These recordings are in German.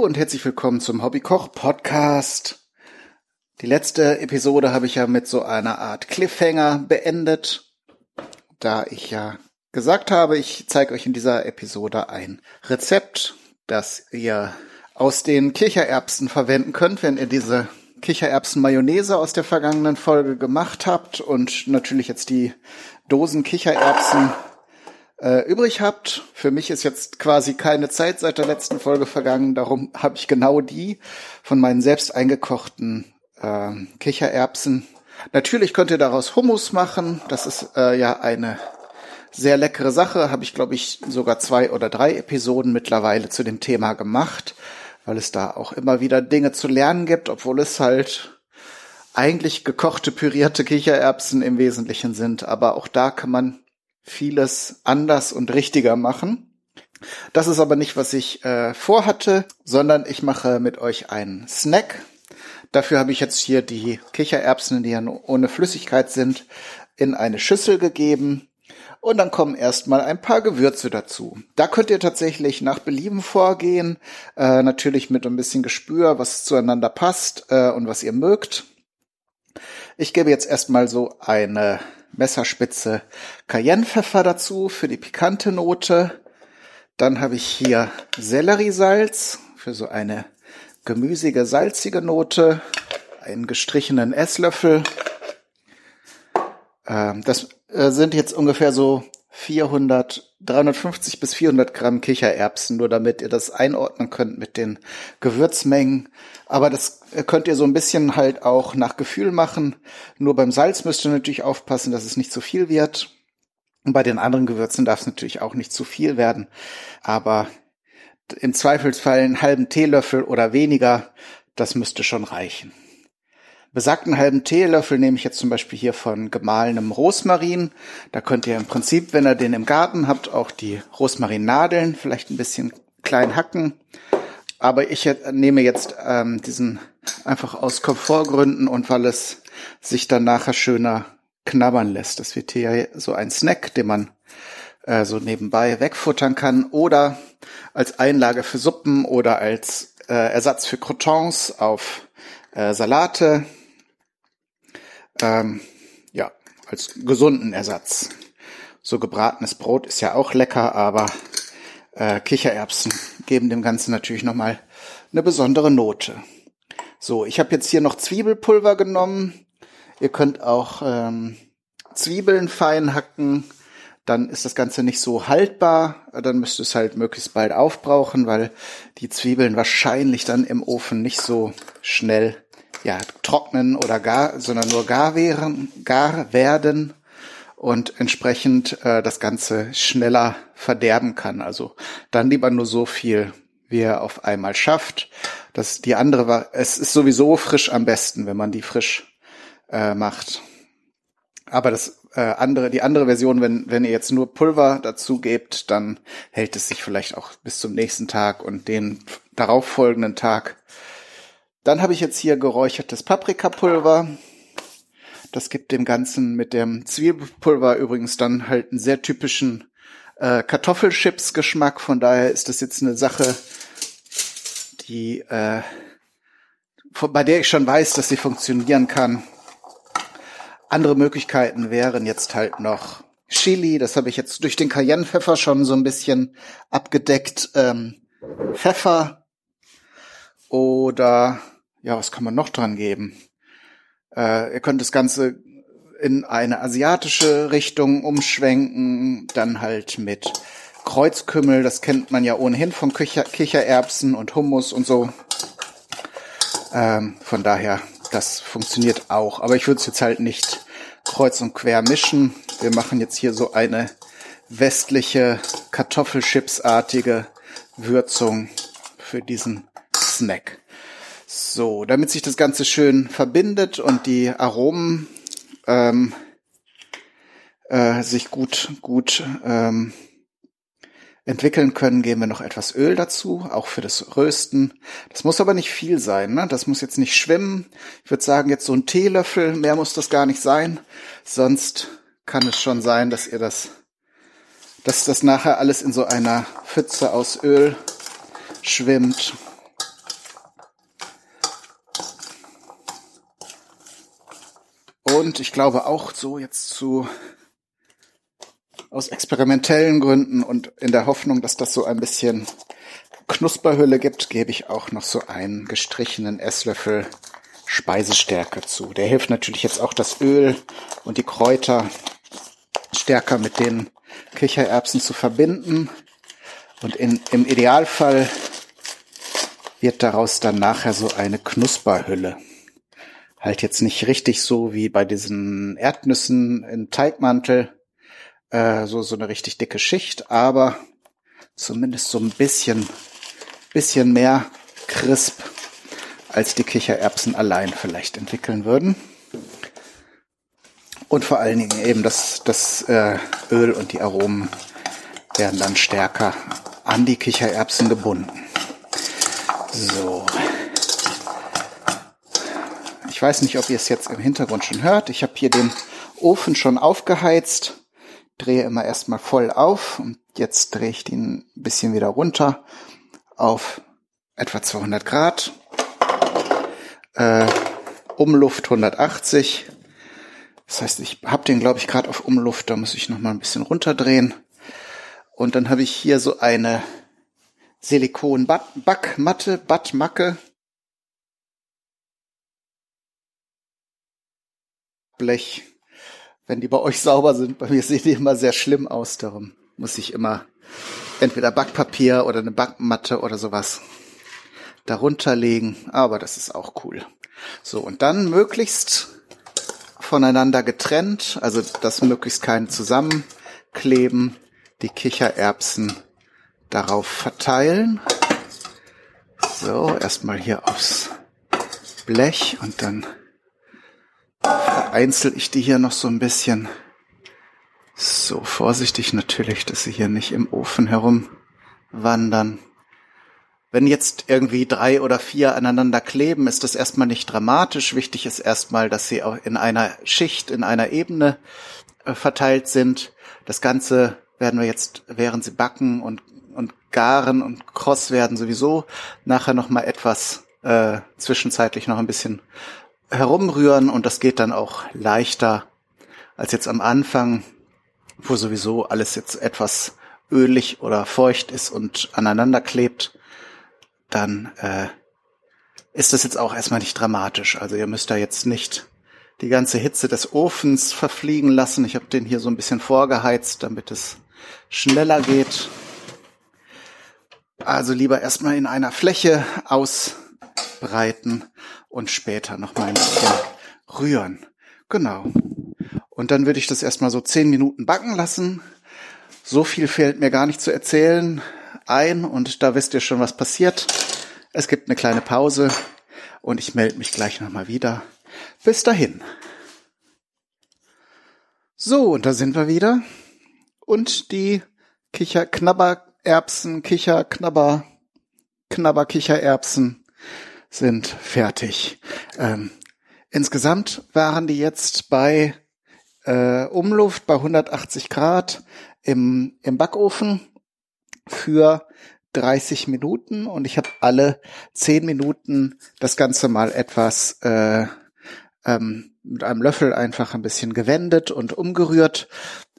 Und herzlich willkommen zum Hobbykoch Podcast. Die letzte Episode habe ich ja mit so einer Art Cliffhanger beendet, da ich ja gesagt habe, ich zeige euch in dieser Episode ein Rezept, das ihr aus den Kichererbsen verwenden könnt, wenn ihr diese Kichererbsen-Mayonnaise aus der vergangenen Folge gemacht habt und natürlich jetzt die Dosen Kichererbsen äh, übrig habt. Für mich ist jetzt quasi keine Zeit seit der letzten Folge vergangen, darum habe ich genau die von meinen selbst eingekochten äh, Kichererbsen. Natürlich könnt ihr daraus Hummus machen. Das ist äh, ja eine sehr leckere Sache. Habe ich, glaube ich, sogar zwei oder drei Episoden mittlerweile zu dem Thema gemacht, weil es da auch immer wieder Dinge zu lernen gibt, obwohl es halt eigentlich gekochte, pürierte Kichererbsen im Wesentlichen sind. Aber auch da kann man vieles anders und richtiger machen. Das ist aber nicht, was ich äh, vorhatte, sondern ich mache mit euch einen Snack. Dafür habe ich jetzt hier die Kichererbsen, die ja ohne Flüssigkeit sind, in eine Schüssel gegeben. Und dann kommen erstmal ein paar Gewürze dazu. Da könnt ihr tatsächlich nach Belieben vorgehen. Äh, natürlich mit ein bisschen Gespür, was zueinander passt äh, und was ihr mögt. Ich gebe jetzt erstmal so eine Messerspitze Cayennepfeffer dazu für die pikante Note. Dann habe ich hier Selleriesalz für so eine gemüsige, salzige Note. Einen gestrichenen Esslöffel. Ähm, das äh, sind jetzt ungefähr so 400, 350 bis 400 Gramm Kichererbsen, nur damit ihr das einordnen könnt mit den Gewürzmengen. Aber das könnt ihr so ein bisschen halt auch nach Gefühl machen. Nur beim Salz müsst ihr natürlich aufpassen, dass es nicht zu viel wird. Und bei den anderen Gewürzen darf es natürlich auch nicht zu viel werden. Aber im Zweifelsfall einen halben Teelöffel oder weniger, das müsste schon reichen. Besagten halben Teelöffel nehme ich jetzt zum Beispiel hier von gemahlenem Rosmarin. Da könnt ihr im Prinzip, wenn ihr den im Garten habt, auch die Rosmarinnadeln vielleicht ein bisschen klein hacken. Aber ich nehme jetzt ähm, diesen einfach aus Komfortgründen und weil es sich dann nachher schöner knabbern lässt. Das wird hier so ein Snack, den man äh, so nebenbei wegfuttern kann oder als Einlage für Suppen oder als äh, Ersatz für Croutons auf äh, Salate ähm, ja, als gesunden Ersatz. So gebratenes Brot ist ja auch lecker, aber äh, Kichererbsen geben dem Ganzen natürlich nochmal eine besondere Note. So, ich habe jetzt hier noch Zwiebelpulver genommen. Ihr könnt auch ähm, Zwiebeln fein hacken. Dann ist das Ganze nicht so haltbar. Dann müsst ihr es halt möglichst bald aufbrauchen, weil die Zwiebeln wahrscheinlich dann im Ofen nicht so schnell ja, trocknen oder gar, sondern nur gar wären, gar werden und entsprechend äh, das Ganze schneller verderben kann. Also dann lieber nur so viel, wie er auf einmal schafft. Das die andere war, es ist sowieso frisch am besten, wenn man die frisch äh, macht. Aber das äh, andere, die andere Version, wenn, wenn ihr jetzt nur Pulver dazu gebt, dann hält es sich vielleicht auch bis zum nächsten Tag und den darauffolgenden Tag dann habe ich jetzt hier geräuchertes Paprikapulver. Das gibt dem Ganzen mit dem Zwiebelpulver übrigens dann halt einen sehr typischen äh, Kartoffelchips-Geschmack. Von daher ist das jetzt eine Sache, die äh, bei der ich schon weiß, dass sie funktionieren kann. Andere Möglichkeiten wären jetzt halt noch Chili. Das habe ich jetzt durch den Cayennepfeffer schon so ein bisschen abgedeckt. Ähm, Pfeffer oder ja, was kann man noch dran geben? Äh, ihr könnt das Ganze in eine asiatische Richtung umschwenken, dann halt mit Kreuzkümmel, das kennt man ja ohnehin von Kicher Kichererbsen und Hummus und so. Ähm, von daher, das funktioniert auch. Aber ich würde es jetzt halt nicht kreuz und quer mischen. Wir machen jetzt hier so eine westliche Kartoffelchipsartige Würzung für diesen Snack. So, damit sich das Ganze schön verbindet und die Aromen ähm, äh, sich gut, gut ähm, entwickeln können, geben wir noch etwas Öl dazu, auch für das Rösten. Das muss aber nicht viel sein, ne? Das muss jetzt nicht schwimmen. Ich würde sagen, jetzt so ein Teelöffel, mehr muss das gar nicht sein. Sonst kann es schon sein, dass ihr das, dass das nachher alles in so einer Pfütze aus Öl schwimmt. Und ich glaube auch so jetzt zu aus experimentellen Gründen und in der Hoffnung, dass das so ein bisschen Knusperhülle gibt, gebe ich auch noch so einen gestrichenen Esslöffel Speisestärke zu. Der hilft natürlich jetzt auch das Öl und die Kräuter stärker mit den Kichererbsen zu verbinden. Und in, im Idealfall wird daraus dann nachher so eine Knusperhülle. Halt jetzt nicht richtig so wie bei diesen Erdnüssen in Teigmantel, äh, so, so eine richtig dicke Schicht, aber zumindest so ein bisschen, bisschen mehr crisp, als die Kichererbsen allein vielleicht entwickeln würden. Und vor allen Dingen eben das, das äh, Öl und die Aromen werden dann stärker an die Kichererbsen gebunden. So. Ich weiß nicht, ob ihr es jetzt im Hintergrund schon hört. Ich habe hier den Ofen schon aufgeheizt drehe immer erstmal voll auf und jetzt drehe ich den ein bisschen wieder runter auf etwa 200 Grad. Äh, Umluft 180. Das heißt, ich habe den, glaube ich, gerade auf Umluft, da muss ich noch mal ein bisschen runterdrehen. Und dann habe ich hier so eine Silikon-Backmatte, Battmacke. Blech wenn die bei euch sauber sind. Bei mir sehen die immer sehr schlimm aus. Darum muss ich immer entweder Backpapier oder eine Backmatte oder sowas darunter legen. Aber das ist auch cool. So, und dann möglichst voneinander getrennt, also dass möglichst kein zusammenkleben, die Kichererbsen darauf verteilen. So, erstmal hier aufs Blech und dann vereinzel ich die hier noch so ein bisschen. So vorsichtig natürlich, dass sie hier nicht im Ofen herumwandern. Wenn jetzt irgendwie drei oder vier aneinander kleben, ist das erstmal nicht dramatisch. Wichtig ist erstmal, dass sie auch in einer Schicht, in einer Ebene äh, verteilt sind. Das Ganze werden wir jetzt, während sie backen und, und garen und kross werden, sowieso nachher noch mal etwas äh, zwischenzeitlich noch ein bisschen herumrühren und das geht dann auch leichter als jetzt am Anfang, wo sowieso alles jetzt etwas ölig oder feucht ist und aneinander klebt, dann äh, ist das jetzt auch erstmal nicht dramatisch. Also ihr müsst da jetzt nicht die ganze Hitze des Ofens verfliegen lassen. Ich habe den hier so ein bisschen vorgeheizt, damit es schneller geht. Also lieber erstmal in einer Fläche ausbreiten und später noch mal ein bisschen rühren. Genau. Und dann würde ich das erstmal so zehn Minuten backen lassen. So viel fehlt mir gar nicht zu erzählen ein und da wisst ihr schon, was passiert. Es gibt eine kleine Pause und ich melde mich gleich nochmal wieder. Bis dahin. So, und da sind wir wieder. Und die Kicher-Knabbererbsen, Kicher-Knabber, Knabber-Kichererbsen sind fertig. Ähm, insgesamt waren die jetzt bei äh, Umluft bei 180 Grad im, im Backofen für 30 Minuten und ich habe alle 10 Minuten das Ganze mal etwas äh, ähm, mit einem Löffel einfach ein bisschen gewendet und umgerührt,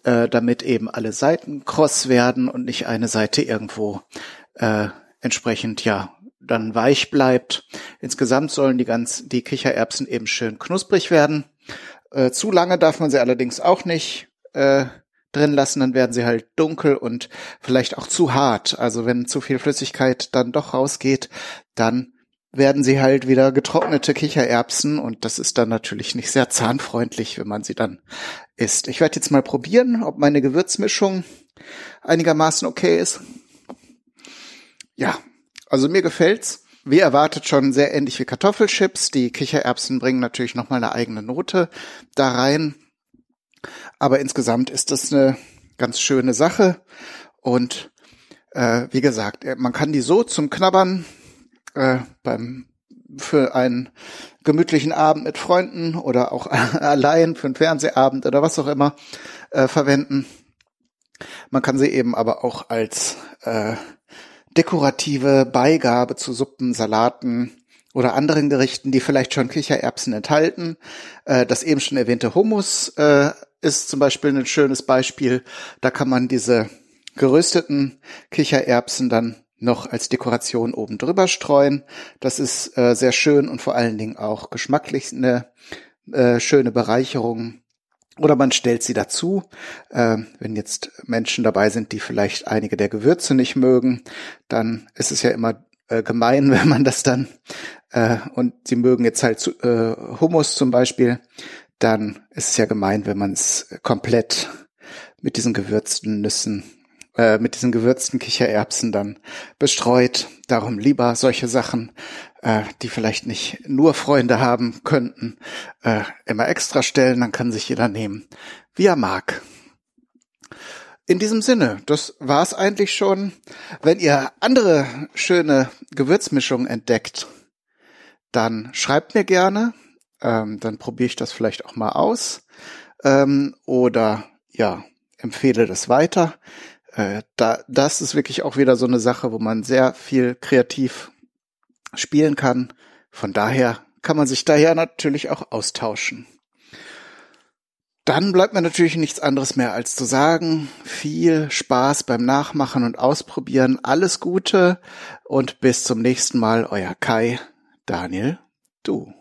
äh, damit eben alle Seiten kross werden und nicht eine Seite irgendwo äh, entsprechend ja dann weich bleibt. Insgesamt sollen die ganz die Kichererbsen eben schön knusprig werden. Äh, zu lange darf man sie allerdings auch nicht äh, drin lassen, dann werden sie halt dunkel und vielleicht auch zu hart. Also wenn zu viel Flüssigkeit dann doch rausgeht, dann werden sie halt wieder getrocknete Kichererbsen und das ist dann natürlich nicht sehr zahnfreundlich, wenn man sie dann isst. Ich werde jetzt mal probieren, ob meine Gewürzmischung einigermaßen okay ist. Ja, also mir gefällt's. Wie erwartet schon sehr ähnlich wie Kartoffelchips. Die Kichererbsen bringen natürlich nochmal eine eigene Note da rein. Aber insgesamt ist das eine ganz schöne Sache. Und äh, wie gesagt, äh, man kann die so zum Knabbern äh, beim für einen gemütlichen Abend mit Freunden oder auch allein für einen Fernsehabend oder was auch immer äh, verwenden. Man kann sie eben aber auch als äh, dekorative Beigabe zu Suppen, Salaten oder anderen Gerichten, die vielleicht schon Kichererbsen enthalten. Äh, das eben schon erwähnte Hummus äh, ist zum Beispiel ein schönes Beispiel. Da kann man diese gerösteten Kichererbsen dann noch als Dekoration oben drüber streuen. Das ist äh, sehr schön und vor allen Dingen auch geschmacklich eine schöne Bereicherung. Oder man stellt sie dazu, äh, wenn jetzt Menschen dabei sind, die vielleicht einige der Gewürze nicht mögen, dann ist es ja immer äh, gemein, wenn man das dann äh, und sie mögen jetzt halt äh, Hummus zum Beispiel, dann ist es ja gemein, wenn man es komplett mit diesen gewürzten Nüssen, äh, mit diesen gewürzten Kichererbsen dann bestreut. Darum lieber solche Sachen, äh, die vielleicht nicht nur Freunde haben könnten, äh, immer extra stellen, dann kann sich jeder nehmen, wie er mag. In diesem Sinne, das war's eigentlich schon. Wenn ihr andere schöne Gewürzmischungen entdeckt, dann schreibt mir gerne. Ähm, dann probiere ich das vielleicht auch mal aus. Ähm, oder ja, empfehle das weiter. Äh, da, das ist wirklich auch wieder so eine Sache, wo man sehr viel kreativ spielen kann. Von daher kann man sich daher natürlich auch austauschen. Dann bleibt mir natürlich nichts anderes mehr als zu sagen, viel Spaß beim Nachmachen und Ausprobieren, alles Gute und bis zum nächsten Mal, euer Kai, Daniel, du.